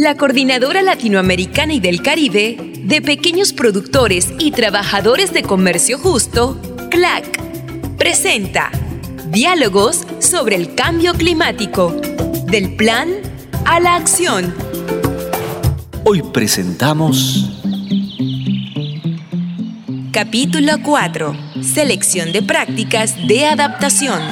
La Coordinadora Latinoamericana y del Caribe de Pequeños Productores y Trabajadores de Comercio Justo, CLAC, presenta Diálogos sobre el Cambio Climático, del plan a la acción. Hoy presentamos... Capítulo 4. Selección de prácticas de adaptación.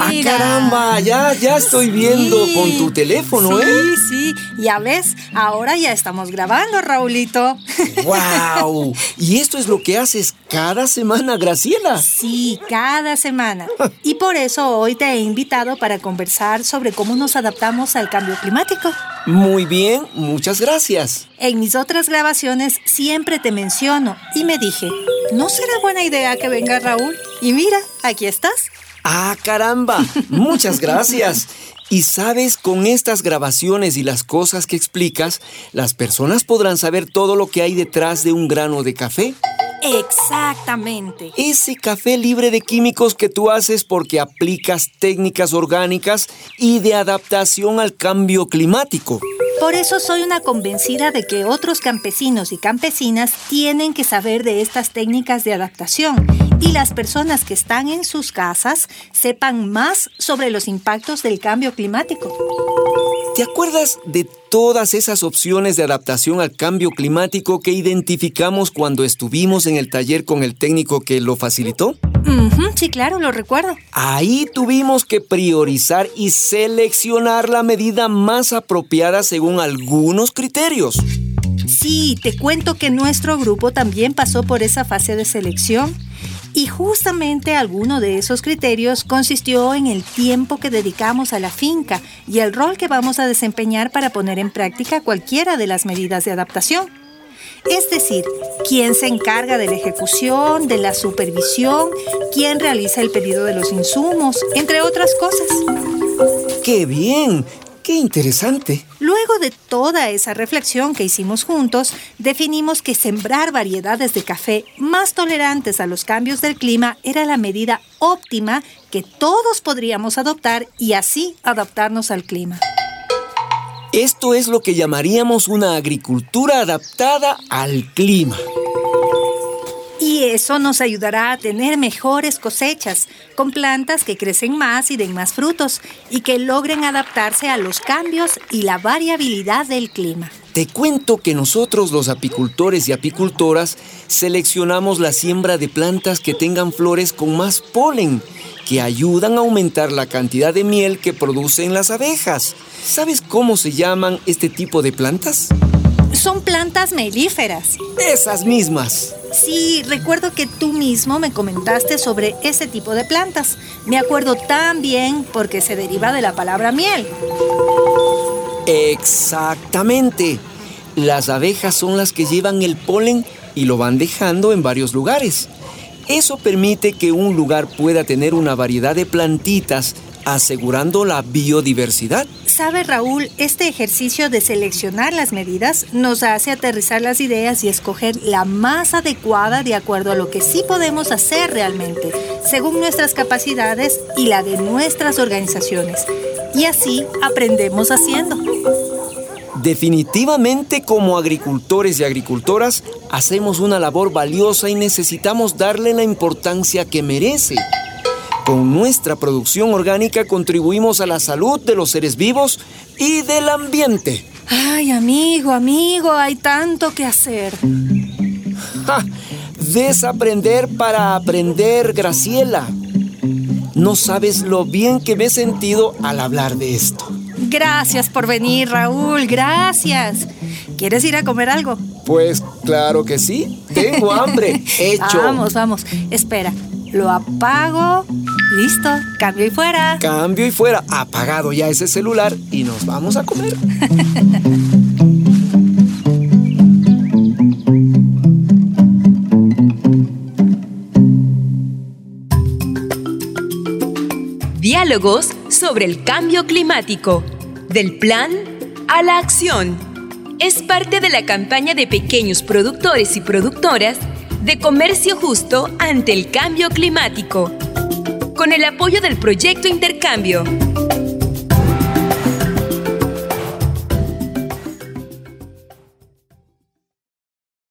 ¡Ah, caramba! Ya, ya estoy viendo Sí. con tu teléfono, sí, ¿eh? Sí, ya ves, ahora ya estamos grabando, Raulito. ¡Wow! ¿Y esto es lo que haces cada semana, Graciela? Sí, cada semana. Y por eso hoy te he invitado para conversar sobre cómo nos adaptamos al cambio climático. Muy bien, muchas gracias. En mis otras grabaciones siempre te menciono y me dije, ¿no será buena idea que venga Raúl? Y mira, aquí estás. ¡Ah, caramba! Muchas gracias. Y sabes, con estas grabaciones y las cosas que explicas, las personas podrán saber todo lo que hay detrás de un grano de café. Exactamente. Ese café libre de químicos que tú haces porque aplicas técnicas orgánicas y de adaptación al cambio climático. Por eso soy una convencida de que otros campesinos y campesinas tienen que saber de estas técnicas de adaptación y las personas que están en sus casas sepan más sobre los impactos del cambio climático. ¿Te acuerdas de todas esas opciones de adaptación al cambio climático que identificamos cuando estuvimos en el taller con el técnico que lo facilitó? Sí, claro, lo recuerdo. Ahí tuvimos que priorizar y seleccionar la medida más apropiada según algunos criterios. Sí, te cuento que nuestro grupo también pasó por esa fase de selección y justamente alguno de esos criterios consistió en el tiempo que dedicamos a la finca y el rol que vamos a desempeñar para poner en práctica cualquiera de las medidas de adaptación. Es decir, quién se encarga de la ejecución, de la supervisión, quién realiza el pedido de los insumos, entre otras cosas. ¡Qué bien! ¡Qué interesante! Luego de toda esa reflexión que hicimos juntos, definimos que sembrar variedades de café más tolerantes a los cambios del clima era la medida óptima que todos podríamos adoptar y así adaptarnos al clima. Esto es lo que llamaríamos una agricultura adaptada al clima. Y eso nos ayudará a tener mejores cosechas, con plantas que crecen más y den más frutos, y que logren adaptarse a los cambios y la variabilidad del clima. Te cuento que nosotros los apicultores y apicultoras seleccionamos la siembra de plantas que tengan flores con más polen, que ayudan a aumentar la cantidad de miel que producen las abejas. ¿Sabes cómo se llaman este tipo de plantas? Son plantas melíferas. Esas mismas. Sí, recuerdo que tú mismo me comentaste sobre ese tipo de plantas. Me acuerdo tan bien porque se deriva de la palabra miel. Exactamente. Las abejas son las que llevan el polen y lo van dejando en varios lugares. Eso permite que un lugar pueda tener una variedad de plantitas, asegurando la biodiversidad. Sabe Raúl, este ejercicio de seleccionar las medidas nos hace aterrizar las ideas y escoger la más adecuada de acuerdo a lo que sí podemos hacer realmente, según nuestras capacidades y la de nuestras organizaciones. Y así aprendemos haciendo. Definitivamente como agricultores y agricultoras hacemos una labor valiosa y necesitamos darle la importancia que merece. Con nuestra producción orgánica contribuimos a la salud de los seres vivos y del ambiente. Ay, amigo, amigo, hay tanto que hacer. ¡Ja! Desaprender para aprender, Graciela. No sabes lo bien que me he sentido al hablar de esto. Gracias por venir, Raúl, gracias. ¿Quieres ir a comer algo? Pues claro que sí. Tengo hambre. Hecho. Vamos, vamos. Espera, lo apago. Listo, cambio y fuera. Cambio y fuera. Apagado ya ese celular y nos vamos a comer. Diálogos sobre el cambio climático, del plan a la acción. Es parte de la campaña de pequeños productores y productoras de comercio justo ante el cambio climático, con el apoyo del proyecto Intercambio.